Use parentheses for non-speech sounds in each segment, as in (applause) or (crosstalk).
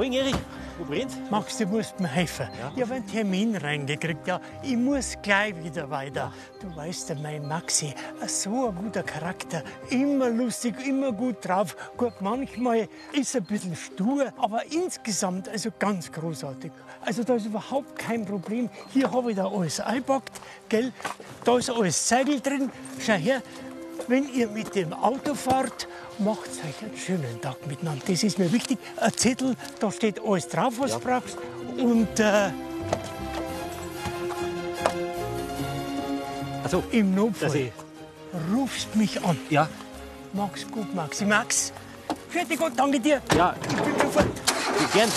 Morgen, Erich. Wo brennt's? Max, du musst mir helfen. Ich habe einen Termin reingekriegt. Ja, ich muss gleich wieder weiter. Du weißt ja, mein Maxi, so ein guter Charakter. Immer lustig, immer gut drauf. Gut, manchmal ist er ein bisschen stur, aber insgesamt also ganz großartig. Also da ist überhaupt kein Problem. Hier habe ich da alles eingepackt, gell? Da ist alles Segel drin. Schau her, wenn ihr mit dem Auto fahrt, macht euch einen schönen Tag miteinander. Das ist mir wichtig. Ein Zettel, da steht alles drauf, was du brauchst. Und äh, Also, im Notfall rufst mich an. Ja, Max, gut, Maxi. Max, fertig Gott, danke dir. ja, Ich bin sofort. gern.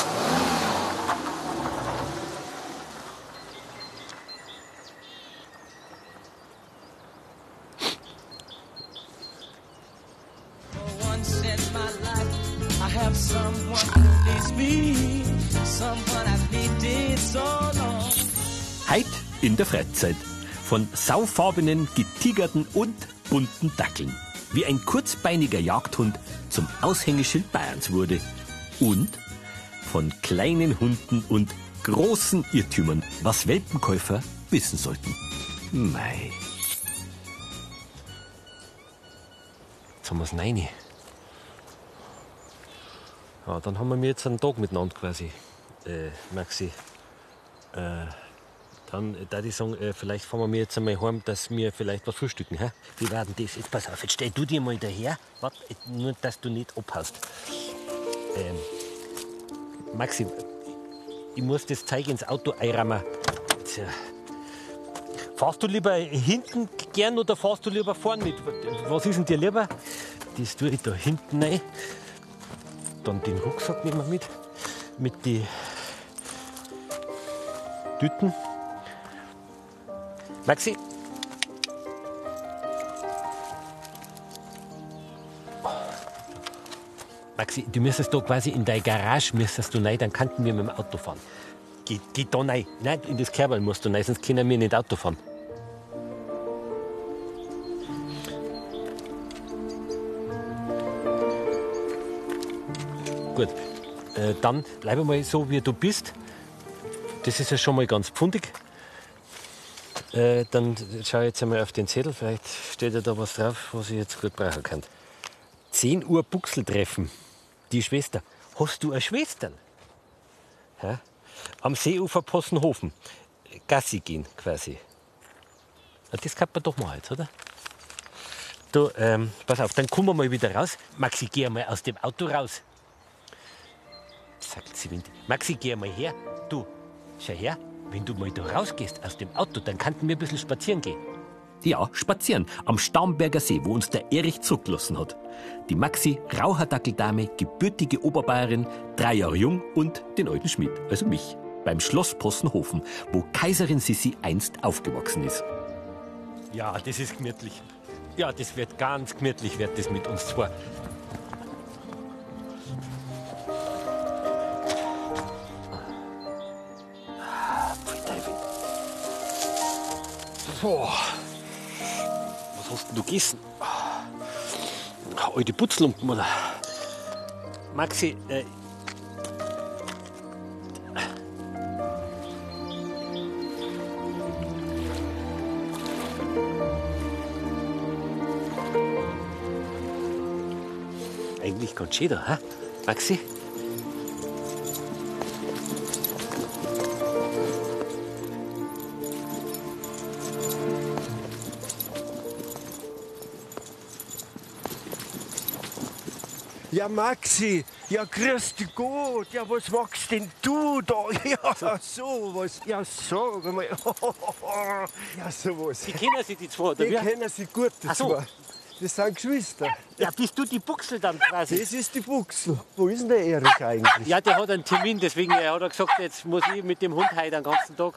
Freizeit. Von saufarbenen, getigerten und bunten Dackeln. Wie ein kurzbeiniger Jagdhund zum Aushängeschild Bayerns wurde. Und von kleinen Hunden und großen Irrtümern, was Welpenkäufer wissen sollten. Mei. Jetzt haben wir es rein. Ja, dann haben wir jetzt einen Tag miteinander quasi, äh, Maxi. Äh, dann da ich sagen, äh, vielleicht fahren wir jetzt einmal heim, dass wir vielleicht was frühstücken. Hä? Wie war denn das? Jetzt pass auf, jetzt stell du dir mal daher. Warte, nur dass du nicht abhaust. Ähm, Maxi, ich muss das Zeug ins Auto einrammen. Tja. Fahrst du lieber hinten gern oder fahrst du lieber vorn mit? Was ist denn dir lieber? Das tue ich da hinten rein. Dann den Rucksack nehmen wir mit. Mit den Tüten. Maxi. Maxi, du müsstest da quasi in deine Garage müsstest du rein, dann könnten wir mit dem Auto fahren. Geh, geh da rein. Nein, in das Kerbal musst du rein, sonst können wir nicht Auto fahren. Gut, äh, dann bleib mal so, wie du bist. Das ist ja schon mal ganz pfundig. Äh, dann schau ich jetzt einmal auf den Zettel. Vielleicht steht ja da was drauf, was ich jetzt gut brauchen kann. 10 Uhr Buchseltreffen. Die Schwester. Hast du eine Schwester? Ja? Am Seeufer Possenhofen. Gassi gehen quasi. Ja, Das kann man doch mal jetzt, oder? Du, ähm, pass auf, dann kommen wir mal wieder raus. Maxi, geh mal aus dem Auto raus. Sagt sie, Windy. Maxi, geh mal her. Du, schau her. Wenn du mal da rausgehst aus dem Auto, dann könnten wir ein bisschen spazieren gehen. Ja, spazieren am Starnberger See, wo uns der Erich zurückgelassen hat. Die Maxi, Raucherdackeldame, gebürtige Oberbayerin, drei Jahre jung und den alten Schmied, also mich, beim Schloss Possenhofen, wo Kaiserin Sissi einst aufgewachsen ist. Ja, das ist gemütlich. Ja, das wird ganz gemütlich, wird das mit uns zwei. Boah. Was hast denn du gegessen? Alte Putzlumpen, oder? Maxi, äh, eigentlich ganz schön da, hä? Maxi? Ja, Maxi, ja, grüß dich Gott. Ja, was machst denn du da? (laughs) Ja, so was. Ja, sag mal. (laughs) Ja, sowas. Die kennen sich die zwei, oder Die wie? kennen sie gut, die Ach so. zwei. Das sind Geschwister. Ja, bist du die Buchsel dann quasi? Das ist die Buchsel. Wo ist denn der Erich eigentlich? Ja, der hat einen Termin, deswegen äh, hat er gesagt, jetzt muss ich mit dem Hund heute den ganzen Tag.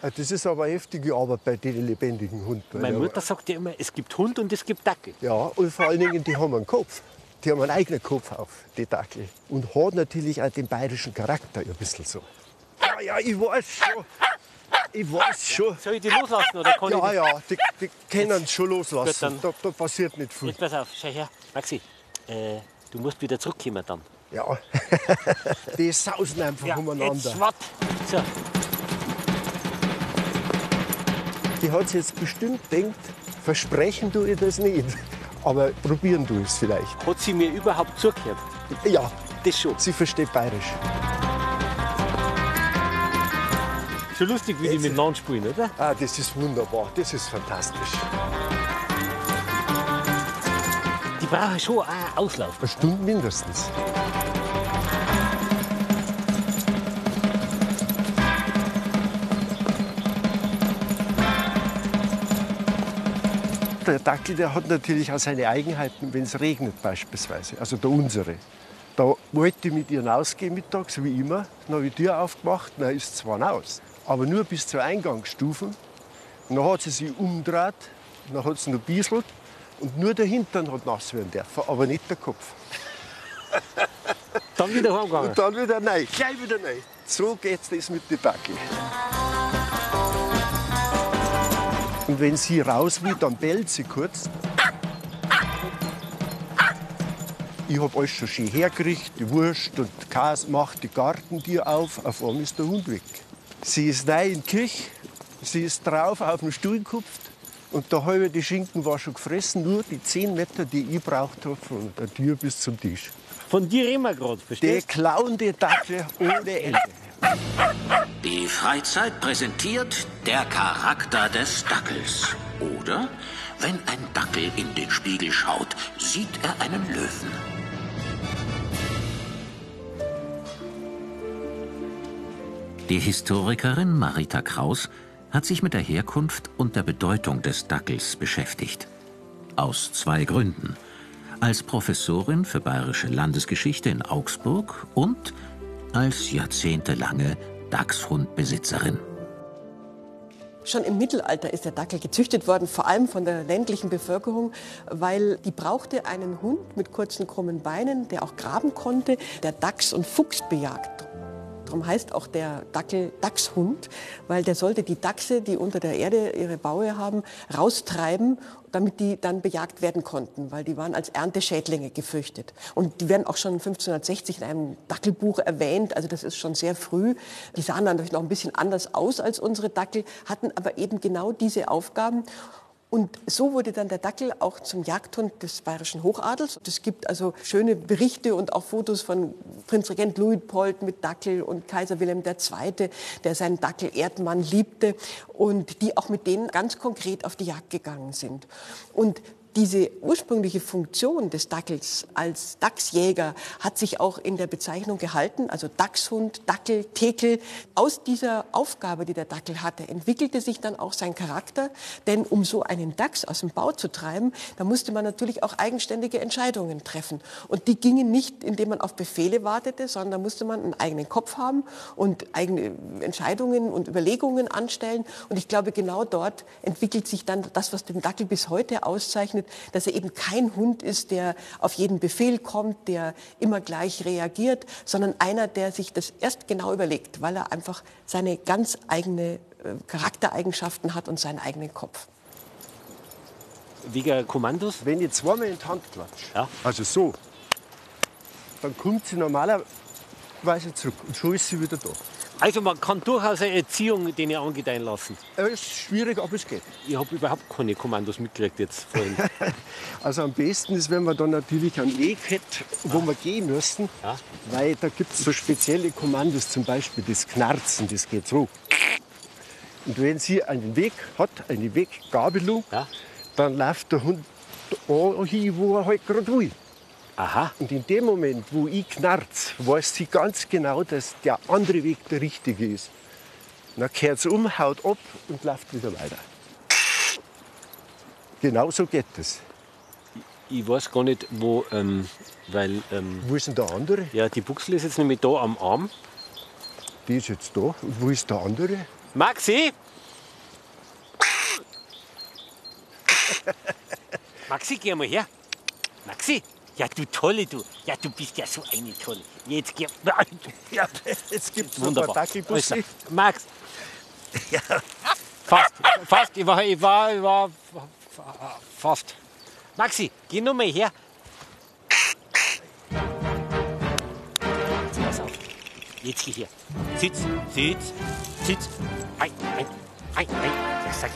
Ah, Das ist aber heftige Arbeit bei den lebendigen Hunden. Meine Mutter sagt ja immer, es gibt Hund und es gibt Dackel. Ja, und vor allen Dingen, die haben einen Kopf. Die haben einen eigenen Kopf auf, die Dackel. Und hat natürlich auch den bayerischen Charakter ein bisschen so. Ja, ja, ich weiß schon. Ich weiß schon. Soll ich die loslassen oder kann ich Ja, die? ja, die, die können schon loslassen. Gut, da, da passiert nicht viel. Jetzt pass auf, schau her. Maxi, äh, du musst wieder zurückkommen dann. Ja, (laughs) die sausen einfach jetzt umeinander. schwatt. So. Die hat sich jetzt bestimmt denkt, versprechen tue ich das nicht. Aber probieren ich es vielleicht. Hat sie mir überhaupt zugehört? Ja, Das schon. sie versteht bayerisch. Schon lustig, wie die miteinander spielen, oder? Ah, das ist wunderbar, das ist fantastisch. Die brauchen schon auch Auslauf. Eine Stunde mindestens. Der Dackel der hat natürlich auch seine Eigenheiten, wenn es regnet beispielsweise, also der unsere. Da wollte ich mit ihr rausgehen mittags, wie immer. Dann habe ich die Tür aufgemacht, dann ist es zwar raus, aber nur bis zur Eingangsstufe. Und dann hat sie sich umgedreht, dann hat sie noch ein bisschen und nur der Hintern hat nass werden dürfen, aber nicht der Kopf. (laughs) Dann wieder heimgegangen. Und dann wieder neu, gleich wieder neu. So geht's das mit den Dackel. Und wenn sie raus will, dann bellt sie kurz. Ich hab alles schon schön hergerichtet, die Wurst und Käse, macht die Gartentür auf, auf einmal ist der Hund weg. Sie ist neu in die Küche, sie ist drauf auf den Stuhl gekupft und der halbe die Schinken war schon gefressen, nur die 10 Meter, die ich braucht habe, von der Tür bis zum Tisch. Von dir wir gerade, Die verstehst klauen die Dackel ohne Ende. Die Freizeit präsentiert der Charakter des Dackels. Oder, wenn ein Dackel in den Spiegel schaut, sieht er einen Löwen. Die Historikerin Marita Kraus hat sich mit der Herkunft und der Bedeutung des Dackels beschäftigt. Aus zwei Gründen. Als Professorin für bayerische Landesgeschichte in Augsburg und als jahrzehntelange Dachshundbesitzerin. Schon im Mittelalter ist der Dackel gezüchtet worden, vor allem von der ländlichen Bevölkerung, weil die brauchte einen Hund mit kurzen, krummen Beinen, der auch graben konnte, der Dachs und Fuchs bejagt. Darum heißt auch der Dackel Dachshund, weil der sollte die Dachse, die unter der Erde ihre Baue haben, raustreiben, damit die dann bejagt werden konnten, weil die waren als Ernteschädlinge gefürchtet. Und die werden auch schon 1560 in einem Dackelbuch erwähnt, also das ist schon sehr früh. Die sahen dann natürlich noch ein bisschen anders aus als unsere Dackel, hatten aber eben genau diese Aufgaben. Und so wurde dann der Dackel auch zum Jagdhund des bayerischen Hochadels. Es gibt also schöne Berichte und auch Fotos von Prinzregent Luitpold mit Dackel und Kaiser Wilhelm II., der seinen Dackel Erdmann liebte und die auch mit denen ganz konkret auf die Jagd gegangen sind. Und diese ursprüngliche Funktion des Dackels als Dachsjäger hat sich auch in der Bezeichnung gehalten, also Dachshund, Dackel, Tekel. Aus dieser Aufgabe, die der Dackel hatte, entwickelte sich dann auch sein Charakter, denn um so einen Dachs aus dem Bau zu treiben, da musste man natürlich auch eigenständige Entscheidungen treffen. Und die gingen nicht, indem man auf Befehle wartete, sondern musste man einen eigenen Kopf haben und eigene Entscheidungen und Überlegungen anstellen. Und ich glaube, genau dort entwickelt sich dann das, was den Dackel bis heute auszeichnet, dass er eben kein Hund ist, der auf jeden Befehl kommt, der immer gleich reagiert, sondern einer, der sich das erst genau überlegt, weil er einfach seine ganz eigene äh, Charaktereigenschaften hat und seinen eigenen Kopf. Wegen Kommandos? Wenn ich zweimal in die Hand klatsche, Ja. also so, dann kommt sie normalerweise zurück und schon ist sie wieder da. Also man kann durchaus eine Erziehung denen angedeihen lassen. Es ist schwierig, aber es geht. Ich habe überhaupt keine Kommandos mitgekriegt jetzt vorhin. (laughs) Also am besten ist, wenn man dann natürlich einen Weg hat, wo wir gehen müssen, Ja. weil da gibt es so spezielle Kommandos, zum Beispiel das Knarzen, das geht so. Und wenn sie einen Weg hat, eine Weggabelung, Ja. dann läuft der Hund da hin, wo er halt gerade will. Aha. Und in dem Moment, wo ich knarz, weiß sie ganz genau, dass der andere Weg der richtige ist. Dann kehrt sie um, haut ab und läuft wieder weiter. Genau so geht es. Ich weiß gar nicht, wo, ähm, weil ähm, Wo ist denn der andere? ja, die Buchsel ist jetzt nämlich da am Arm. Die ist jetzt da. Und wo ist der andere? Maxi! (laughs) Maxi, geh mal her. Maxi! Ja, du Tolle, du. Ja, du bist ja so eine Tolle. Jetzt geh. Ja, gibt es Wunderbar. Also. Max! (laughs) Fast, fast. Ich war, ich war, ich war fast. Maxi, geh nur mal her. jetzt geh hier. Sitz, sitz, sitz. Ein, ein, ein, ein. Ja, sag.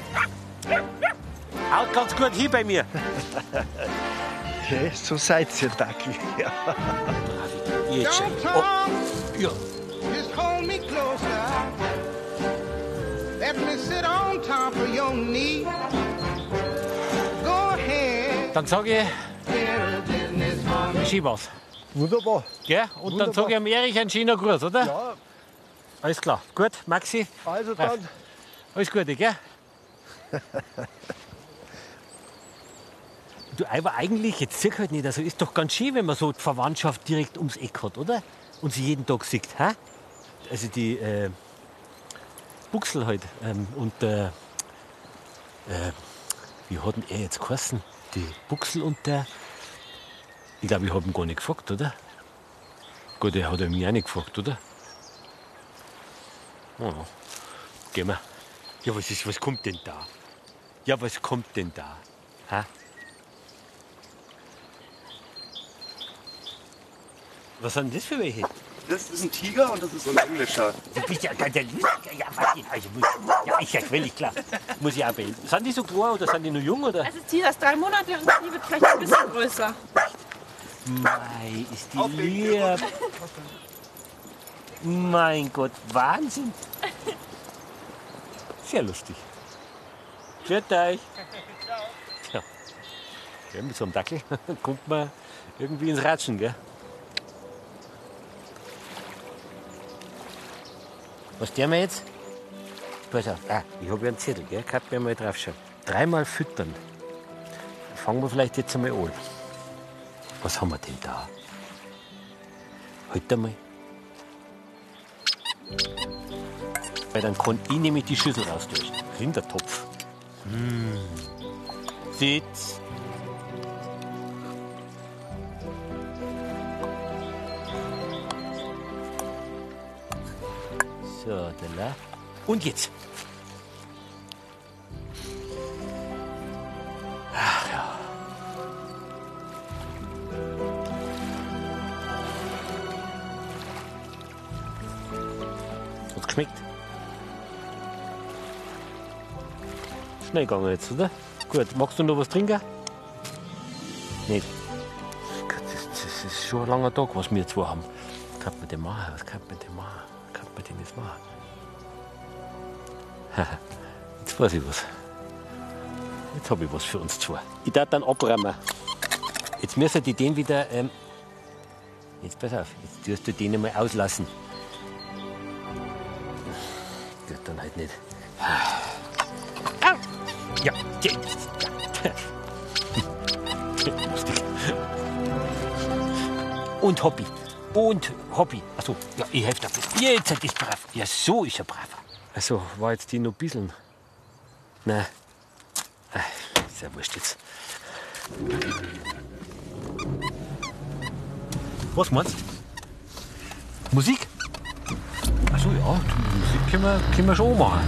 Haut ganz gut hin bei mir. (laughs) Okay, so seid ihr, Dackel. (laughs) Ja. Oh, ja. just hold me closer. Let me sit on top of your knee. Go ahead, Dann sage ich, was. Wunderbar. Gell? Und dann Wunderbar. sage ich am Erich einen schönen Gruß, oder? Ja, Alles klar. Gut, Maxi, also dann. alles Gute, gell? (laughs) du, aber eigentlich, jetzt sieh halt nicht, also ist doch ganz schön, wenn man so die Verwandtschaft direkt ums Eck hat, oder? Und sie jeden Tag sieht, hä? Also die äh, Buchsel halt ähm, und der, äh, wie hat denn er jetzt geheißen? Die Buchsel und der, ich glaube, ich habe ihn gar nicht gefragt, oder? Gut, er hat er mich auch nicht gefragt, oder? Oh, gehen wir. Ja, was, ist, was kommt denn da? Ja, was kommt denn da? Hä? Was sind das für welche? Das ist ein Tiger und das ist so ein englischer. Du bist ja ganz ja, ja, warte, also muss, ja, ist ja völlig klar. Muss ich auch wählen. Sind die so klein oder sind die noch jung? Oder? Es ist die, das drei Monate und die wird vielleicht ein bisschen größer. Mei, ist die lieb. Mein Gott, Wahnsinn. Sehr lustig. Grüßt euch. Tja. Ja, mit so einem Dackel (laughs) kommt man irgendwie ins Ratschen, gell? Was der mir jetzt? Pass auf. Ah, ich habe ja einen Zettel, gell? Kann mir mal draufschauen. Dreimal füttern. Fangen wir vielleicht jetzt einmal an. Was haben wir denn da? Halt einmal. Weil dann kann ich nämlich die Schüssel raustun. Rindertopf. Hm. Sitz. So, la. Und jetzt. Ach ja. Hat's geschmeckt? Schnell gegangen jetzt, oder? Gut, magst du noch was trinken? Nicht. Das, das ist schon ein langer Tag, was wir zwei haben. Was kann man denn machen? Was kann man denn machen? Man denn jetzt machen? (laughs) Jetzt weiß ich was. Jetzt habe ich was für uns zwei. Ich darf dann abräumen. Jetzt müssen die den wieder. Ähm, jetzt pass auf, jetzt tust du den mal auslassen. Geht dann halt nicht. Au! Ja. Lustig. (laughs) Und Hobby. Und Hobby. Achso, ja, ich helfe dafür. Jetzt ist brav. Ja, so ist er brav. Also, war jetzt die noch ein bisschen. Nein. Ach, Ist ja wurscht jetzt. Was meinst du? Musik? Achso, ja, Musik können wir, können wir schon machen.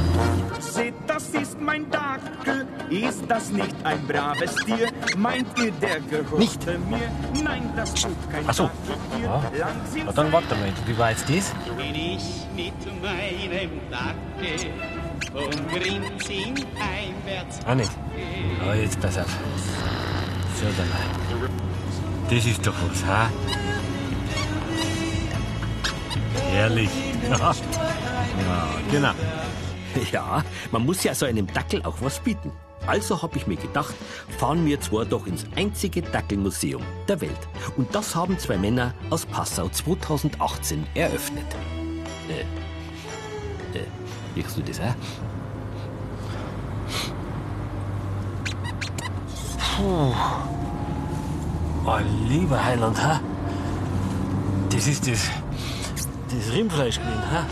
Ist mein Dackel. Ist das nicht ein braves Tier? Meint ihr, der gehört Nicht. mir? Nein, das tut kein Ach so. Dackeltier. Ja. Na, dann warte mal, wie war jetzt das? bin ich mit meinem Dackel und grinst ihn heimwärts. Auch nicht. Aber jetzt pass auf. So, dann. Das ist doch was, ha? Herrlich. (laughs) Ja genau. (laughs) Ja, man muss ja so einem Dackel auch was bieten. Also habe ich mir gedacht, fahren wir zwar doch ins einzige Dackelmuseum der Welt. Und das haben zwei Männer aus Passau 2018 eröffnet. Äh, äh, riechst du das auch? Oh, lieber Heiland, ha? Das ist das, das Rindfleisch gewesen, ha?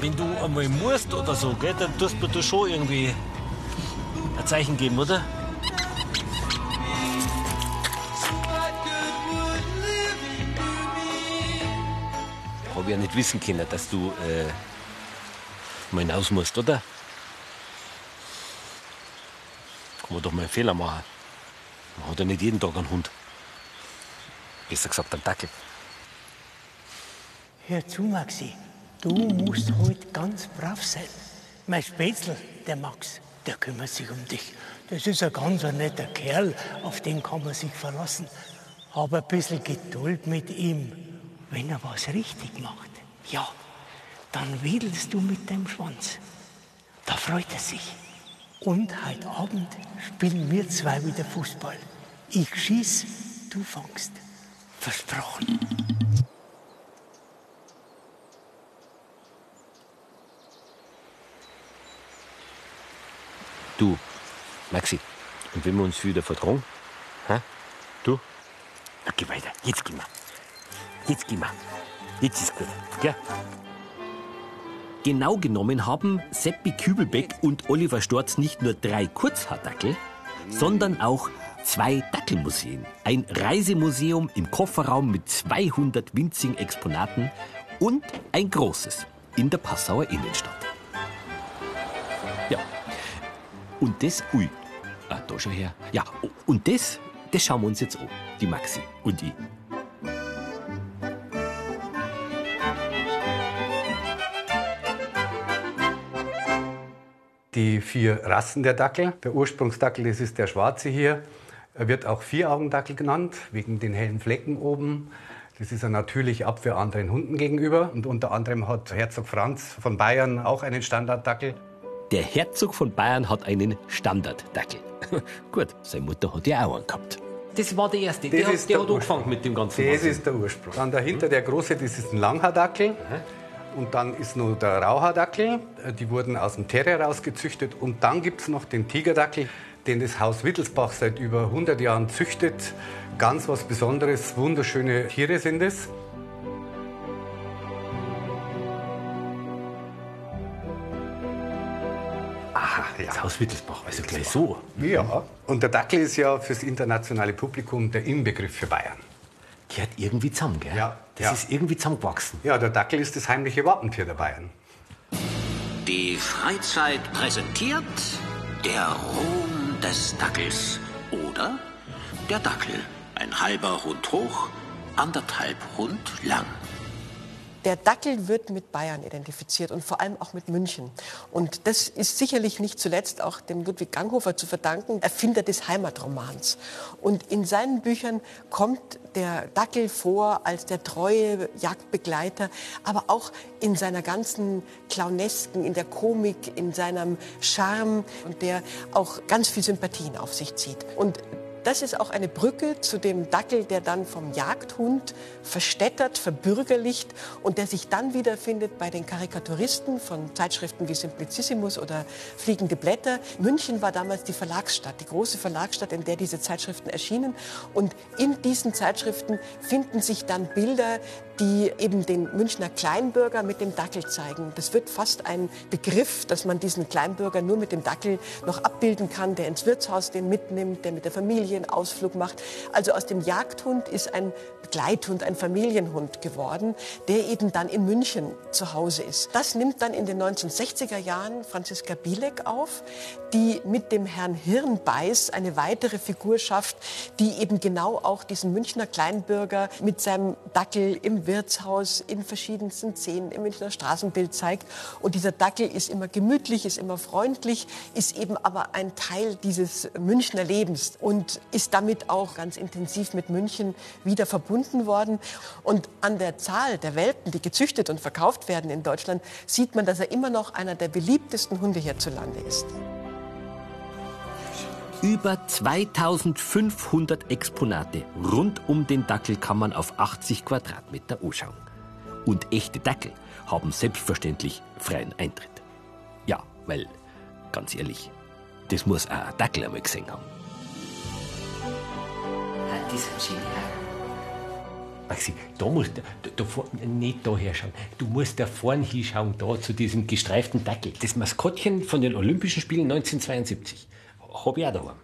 Wenn du einmal musst oder so, gell, dann tust du mir da schon irgendwie ein Zeichen geben, oder? Habe ja nicht wissen können, dass du äh, mal hinaus musst, oder? Kann man doch mal einen Fehler machen. Man hat ja nicht jeden Tag einen Hund. Besser gesagt, einen Dackel. Hör zu, Maxi. Du musst heute ganz brav sein. Mein Spätzl, der Max, der kümmert sich um dich. Das ist ein ganz ein netter Kerl, auf den kann man sich verlassen. Hab ein bisschen Geduld mit ihm. Wenn er was richtig macht, ja, dann wedelst du mit deinem Schwanz. Da freut er sich. Und heute Abend spielen wir zwei wieder Fußball. Ich schieß, du fangst. Versprochen. Du, Maxi, und wenn wir uns wieder vertragen? Hä? Du? Na, geh weiter. Jetzt gehen wir. Jetzt gehen wir. Jetzt ist gut. Gell? Genau genommen haben Seppi Kübelbeck und Oliver Storz nicht nur drei Kurzhaardackel, sondern auch zwei Dackelmuseen. Ein Reisemuseum im Kofferraum mit 200 winzigen Exponaten und ein großes in der Passauer Innenstadt. Und das, ui, ah, da schon her. Ja, und das, das schauen wir uns jetzt an, die Maxi und ich. die vier Rassen der Dackel. Der Ursprungsdackel, das ist der schwarze hier. Er wird auch Vieraugendackel genannt, wegen den hellen Flecken oben. Das ist er natürlich Abwehr anderen Hunden gegenüber. Und unter anderem hat Herzog Franz von Bayern auch einen Standarddackel. Der Herzog von Bayern hat einen Standarddackel. (laughs) Gut, seine Mutter hat ja auch einen gehabt. Das war der erste. Das Der, hat, ist der der hat angefangen mit dem ganzen Das Wahnsinn. ist der Ursprung. Dann dahinter der große, das ist ein Langhaardackel. Und dann ist noch der Rauhaardackel. Die wurden aus dem Terrier rausgezüchtet. Und dann gibt es noch den Tigerdackel, den das Haus Wittelsbach seit über 100 Jahren züchtet. Ganz was Besonderes, wunderschöne Tiere sind es. Aha, das Haus Wittelsbach, also gleich so. Ja. Und der Dackel ist ja fürs internationale Publikum der Inbegriff für Bayern. Gehört irgendwie zusammen, gell? Ja. Das ja. ist irgendwie zusammengewachsen. Ja, der Dackel ist das heimliche Wappentier der Bayern. Die Freizeit präsentiert der Ruhm des Dackels. Oder der Dackel, ein halber Hund hoch, anderthalb Hund lang. Der Dackel wird mit Bayern identifiziert und vor allem auch mit München. Und das ist sicherlich nicht zuletzt auch dem Ludwig Ganghofer zu verdanken, Erfinder des Heimatromans. Und in seinen Büchern kommt der Dackel vor als der treue Jagdbegleiter, aber auch in seiner ganzen Clownesken, in der Komik, in seinem Charme und der auch ganz viel Sympathien auf sich zieht. Und das ist auch eine Brücke zu dem Dackel, der dann vom Jagdhund verstädtert, verbürgerlicht und der sich dann wiederfindet bei den Karikaturisten von Zeitschriften wie Simplicissimus oder Fliegende Blätter. München war damals die Verlagsstadt, die große Verlagsstadt, in der diese Zeitschriften erschienen. Und in diesen Zeitschriften finden sich dann Bilder, die eben den Münchner Kleinbürger mit dem Dackel zeigen. Das wird fast ein Begriff, dass man diesen Kleinbürger nur mit dem Dackel noch abbilden kann, der ins Wirtshaus den mitnimmt, der mit der Familie einen Ausflug macht. Also aus dem Jagdhund ist ein Begleithund, ein Familienhund geworden, der eben dann in München zu Hause ist. Das nimmt dann in den 1960er Jahren Franziska Bielek auf, die mit dem Herrn Hirnbeiß eine weitere Figur schafft, die eben genau auch diesen Münchner Kleinbürger mit seinem Dackel im Wirtshaus in verschiedensten Szenen im Münchner Straßenbild zeigt. Und dieser Dackel ist immer gemütlich, ist immer freundlich, ist eben aber ein Teil dieses Münchner Lebens und ist damit auch ganz intensiv mit München wieder verbunden worden. Und an der Zahl der Welpen, die gezüchtet und verkauft werden in Deutschland, sieht man, dass er immer noch einer der beliebtesten Hunde hierzulande ist. Über 2500 Exponate rund um den Dackel kann man auf 80 Quadratmeter anschauen. Und echte Dackel haben selbstverständlich freien Eintritt. Ja, weil, ganz ehrlich, das muss auch ein Dackel einmal gesehen haben. Die sind schön, Maxi, da musst du, da, da, nicht da herschauen. Du musst da vorn hinschauen, da zu diesem gestreiften Dackel. Das Maskottchen von den Olympischen Spielen 1972 habe ich auch daheim.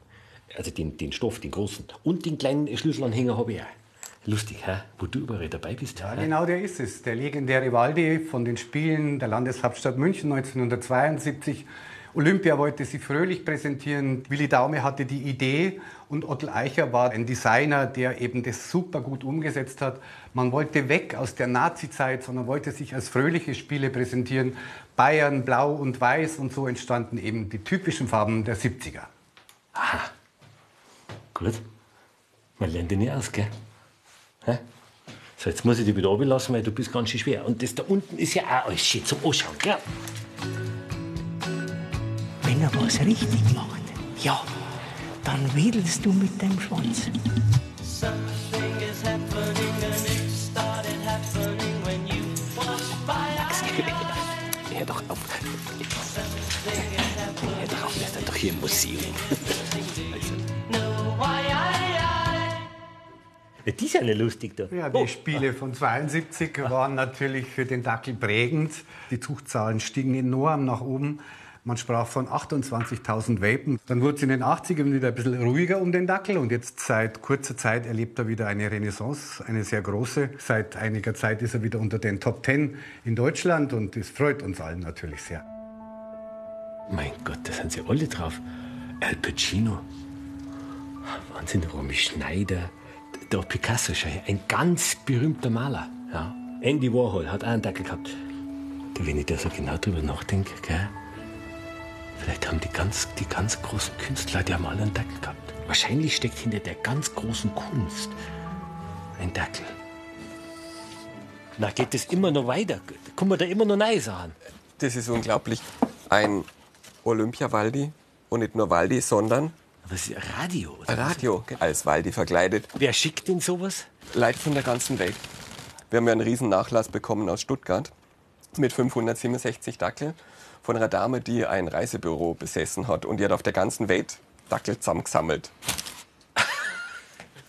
Also den, den Stoff, den großen. Und den kleinen Schlüsselanhänger habe ich auch. Lustig, hä? wo du überall dabei bist. Ja, hä? genau der ist es. Der legendäre Waldi von den Spielen der Landeshauptstadt München 1972. Olympia wollte sie fröhlich präsentieren. Willi Daume hatte die Idee und Otto Eicher war ein Designer, der eben das super gut umgesetzt hat. Man wollte weg aus der Nazi-Zeit, sondern wollte sich als fröhliche Spiele präsentieren. Bayern, Blau und Weiß und so entstanden eben die typischen Farben der 70er. Aha. Gut. Man lernt dich nicht aus, gell? Hä? So, jetzt muss ich dich wieder runterlassen, weil du bist ganz schön schwer. Und das da unten ist ja auch alles schön zum Anschauen, gell? Wenn er was richtig macht, ja, dann wedelst du mit deinem Schwanz. Hör doch auf. Hör doch auf, wir sind doch hier im Museum. Die ist ja nicht lustig da. Ja, die Spiele von 72 waren natürlich für den Dackel prägend. Die Zuchtzahlen stiegen enorm nach oben. Man sprach von 28.000 Welpen. Dann wurde es in den 80ern wieder ein bisschen ruhiger um den Dackel und jetzt seit kurzer Zeit erlebt er wieder eine Renaissance, eine sehr große. Seit einiger Zeit ist er wieder unter den Top 10 in Deutschland und das freut uns allen natürlich sehr. Mein Gott, da sind sie alle drauf. Al Pacino. Wahnsinn, Romy Schneider. Der Picasso, schau ein ganz berühmter Maler. Ja. Andy Warhol hat auch einen Dackel gehabt. Wenn ich da so genau drüber nachdenke, gell? Vielleicht haben die ganz, die ganz großen Künstler, die haben alle einen Dackel gehabt. Wahrscheinlich steckt hinter der ganz großen Kunst ein Dackel. Na, geht das immer noch weiter? Kommen wir da immer noch neue Sachen? Das ist unglaublich. Ein Olympia-Waldi und nicht nur Waldi, sondern Was ist Radio? oder was? Radio als Waldi verkleidet. Wer schickt denn sowas? Leute von der ganzen Welt. Wir haben ja einen riesen Nachlass bekommen aus Stuttgart mit 567 Dackel von einer Dame, die ein Reisebüro besessen hat und die hat auf der ganzen Welt Dackel zusammengesammelt.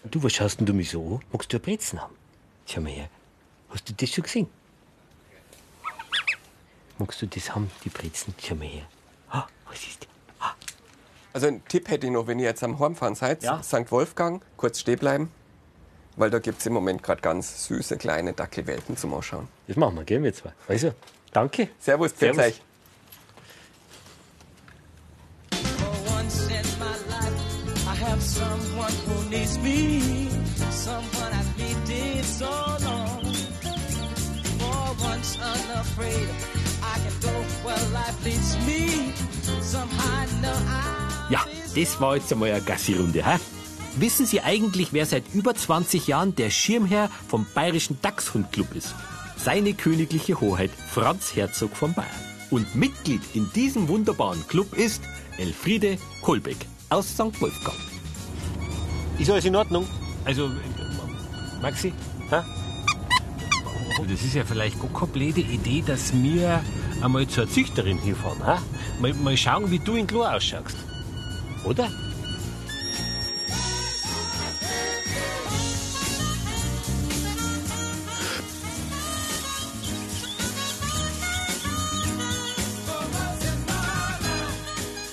Du, was schaust denn du mich so an? Magst du ein Brezen haben? Schau mal her. Hast du das schon gesehen? Magst du das haben, die Brezen? Schau mal her. Ah, was ist das? Also einen Tipp hätte ich noch, wenn ihr jetzt am Heimfahren seid, Ja. St. Wolfgang, kurz stehen bleiben, weil da gibt es im Moment gerade ganz süße kleine Dackelwelpen zum Ausschauen. Das machen wir, gell, wir zwei. Also, danke. Servus, Servus. euch. For once in my life, I have someone who needs me. Someone I've needed so long. For once unafraid, I can go where life leads me. Somehow I know I. Das war jetzt einmal eine Gassi-Runde, hä? Wissen Sie eigentlich, wer seit über 20 Jahren der Schirmherr vom Bayerischen Dachshundclub ist? Seine königliche Hoheit Franz Herzog von Bayern. Und Mitglied in diesem wunderbaren Club ist Elfriede Kolbeck aus St. Wolfgang. Ist alles in Ordnung? Also, äh, Maxi? Hä? Das ist ja vielleicht gar keine blöde Idee, dass wir einmal zur Züchterin hinfahren. Hä? Mal, mal schauen, wie du in Klo ausschaust. Oder?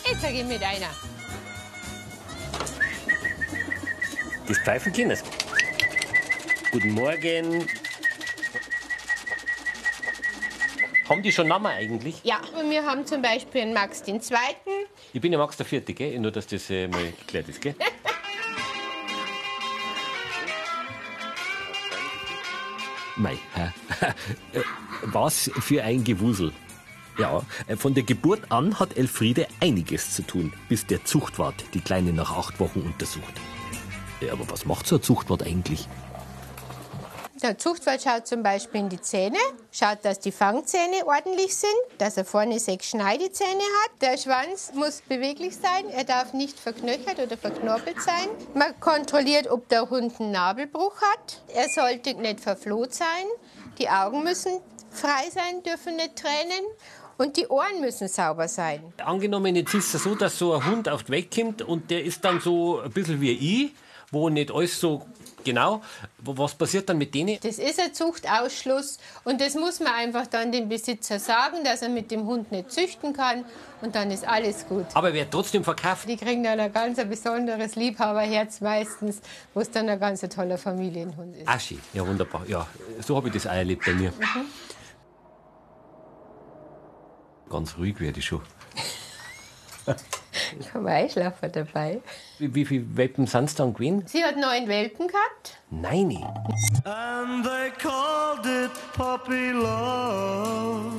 Jetzt sag ich mit einer. Das Pfeifenkindes. Guten Morgen. Haben die schon Namen eigentlich? Ja, und wir haben zum Beispiel einen Max den Zweiten. Ich bin ja Max der Vierte, gell? Nur, dass das äh, mal geklärt ist, gell? Mei, (laughs) was für ein Gewusel. Ja, äh, von der Geburt an hat Elfriede einiges zu tun, bis der Zuchtwart die Kleine nach acht Wochen untersucht. Ja, aber was macht so ein Zuchtwart eigentlich? Der Zuchtwart schaut zum Beispiel in die Zähne, schaut, dass die Fangzähne ordentlich sind, dass er vorne sechs Schneidezähne hat. Der Schwanz muss beweglich sein, er darf nicht verknöchert oder verknorpelt sein. Man kontrolliert, ob der Hund einen Nabelbruch hat. Er sollte nicht verfloht sein. Die Augen müssen frei sein, dürfen nicht tränen. Und die Ohren müssen sauber sein. Angenommen, jetzt ist es so, dass so ein Hund auf die Weg kommt und der ist dann so ein bisschen wie ich, wo nicht alles so genau. Was passiert dann mit denen? Das ist ein Zuchtausschluss und das muss man einfach dann dem Besitzer sagen, dass er mit dem Hund nicht züchten kann und dann ist alles gut. Aber er wird trotzdem verkauft. Die kriegen dann ein ganz besonderes Liebhaberherz meistens, wo es dann ein ganz toller Familienhund ist. Aschi, ja wunderbar. Ja, so habe ich das auch erlebt bei mir. Mhm. Ganz ruhig werde ich schon. (laughs) (laughs) Ich habe Einschlafer dabei. Wie, wie viele Welpen sind es dann gewesen? Sie hat neun Welpen gehabt. Nein. And they called it puppy love.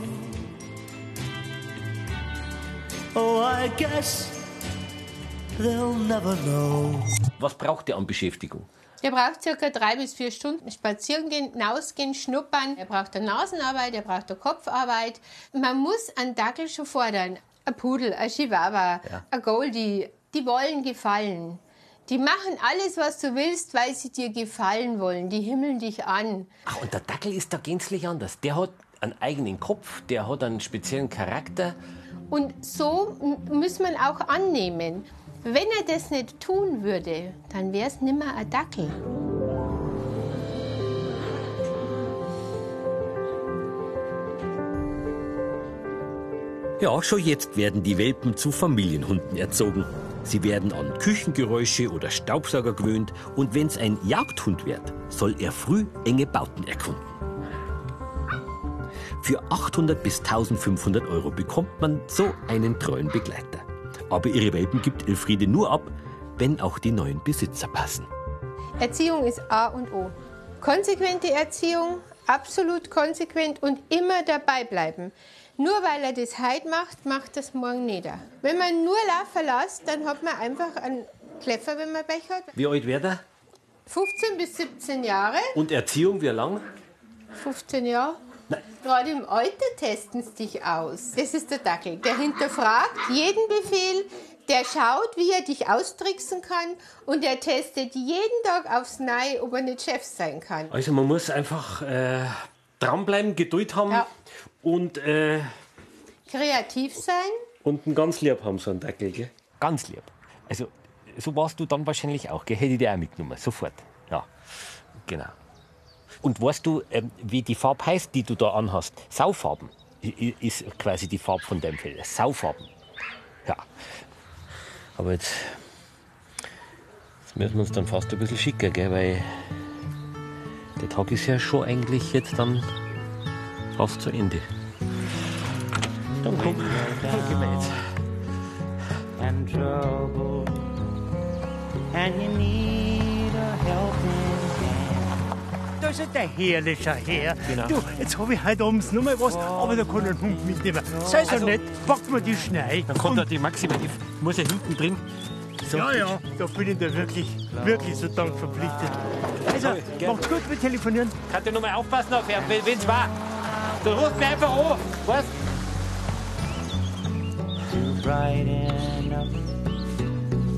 Oh, I guess they'll never know. Was braucht der an Beschäftigung? Der braucht circa drei bis vier Stunden spazieren gehen, hinausgehen, schnuppern. Er braucht eine Nasenarbeit, er braucht eine Kopfarbeit. Man muss einen Dackel schon fordern. Ein Pudel, ein Chihuahua, ein Goldie, die wollen gefallen. Die machen alles, was du willst, weil sie dir gefallen wollen. Die himmeln dich an. Ach, und der Dackel ist da gänzlich anders. Der hat einen eigenen Kopf, der hat einen speziellen Charakter. Und so muss man auch annehmen. Wenn er das nicht tun würde, dann wäre es nimmer ein Dackel. Ja, schon jetzt werden die Welpen zu Familienhunden erzogen. Sie werden an Küchengeräusche oder Staubsauger gewöhnt und wenn's ein Jagdhund wird, soll er früh enge Bauten erkunden. Für 800 bis 1500 Euro bekommt man so einen treuen Begleiter. Aber ihre Welpen gibt Elfriede nur ab, wenn auch die neuen Besitzer passen. Erziehung ist A und O. Konsequente Erziehung, absolut konsequent und immer dabei bleiben. Nur weil er das heute macht, macht das morgen nicht. Wenn man nur laufen lässt, dann hat man einfach einen Kleffer, wenn man Pech hat. Wie alt wird er? 15 bis 17 Jahre. Und Erziehung, wie lang? 15 Jahre. Gerade im Alter testen sie dich aus. Das ist der Dackel. Der hinterfragt jeden Befehl, der schaut, wie er dich austricksen kann und er testet jeden Tag aufs Neue, ob er nicht Chef sein kann. Also man muss einfach äh, dranbleiben, Geduld haben und, äh, Kreativ sein. und einen ganz lieb haben, so einen Dackel. Gell? Ganz lieb. Also so warst du dann wahrscheinlich auch, gell? hätte ich dir auch mitgenommen, sofort. Ja, genau. Und weißt du, ähm, wie die Farbe heißt, die du da anhast? Saufarben ist quasi die Farbe von deinem Fell. Saufarben. Ja. Aber jetzt, jetzt müssen wir uns dann fast ein bisschen schicken, gell? weil der Tag ist ja schon eigentlich jetzt dann fast zu Ende. Dann komm, dann gehen wir jetzt. and trouble, and you need a helping hand. Da ist ja der herrliche Herr. Genau. Du, jetzt habe ich heute abends noch mal was, aber da kann ein Hund mitnehmen. Sei so Also- nett, pack mir die Schnei. Dann kommt da die Maxima, die muss ja hinten drin. So. Ja, ja, da bin ich dir wirklich, wirklich so dank verpflichtet. Also, macht's gut, wir telefonieren. Kannst du noch mal aufpassen auf wenn es war. Du rufst mir einfach an, weißt to brighten up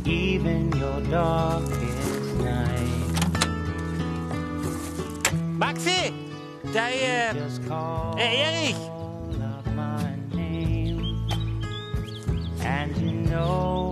even your darkest night. Maxi! Der, äh, äh, Erich! Out my name, and you know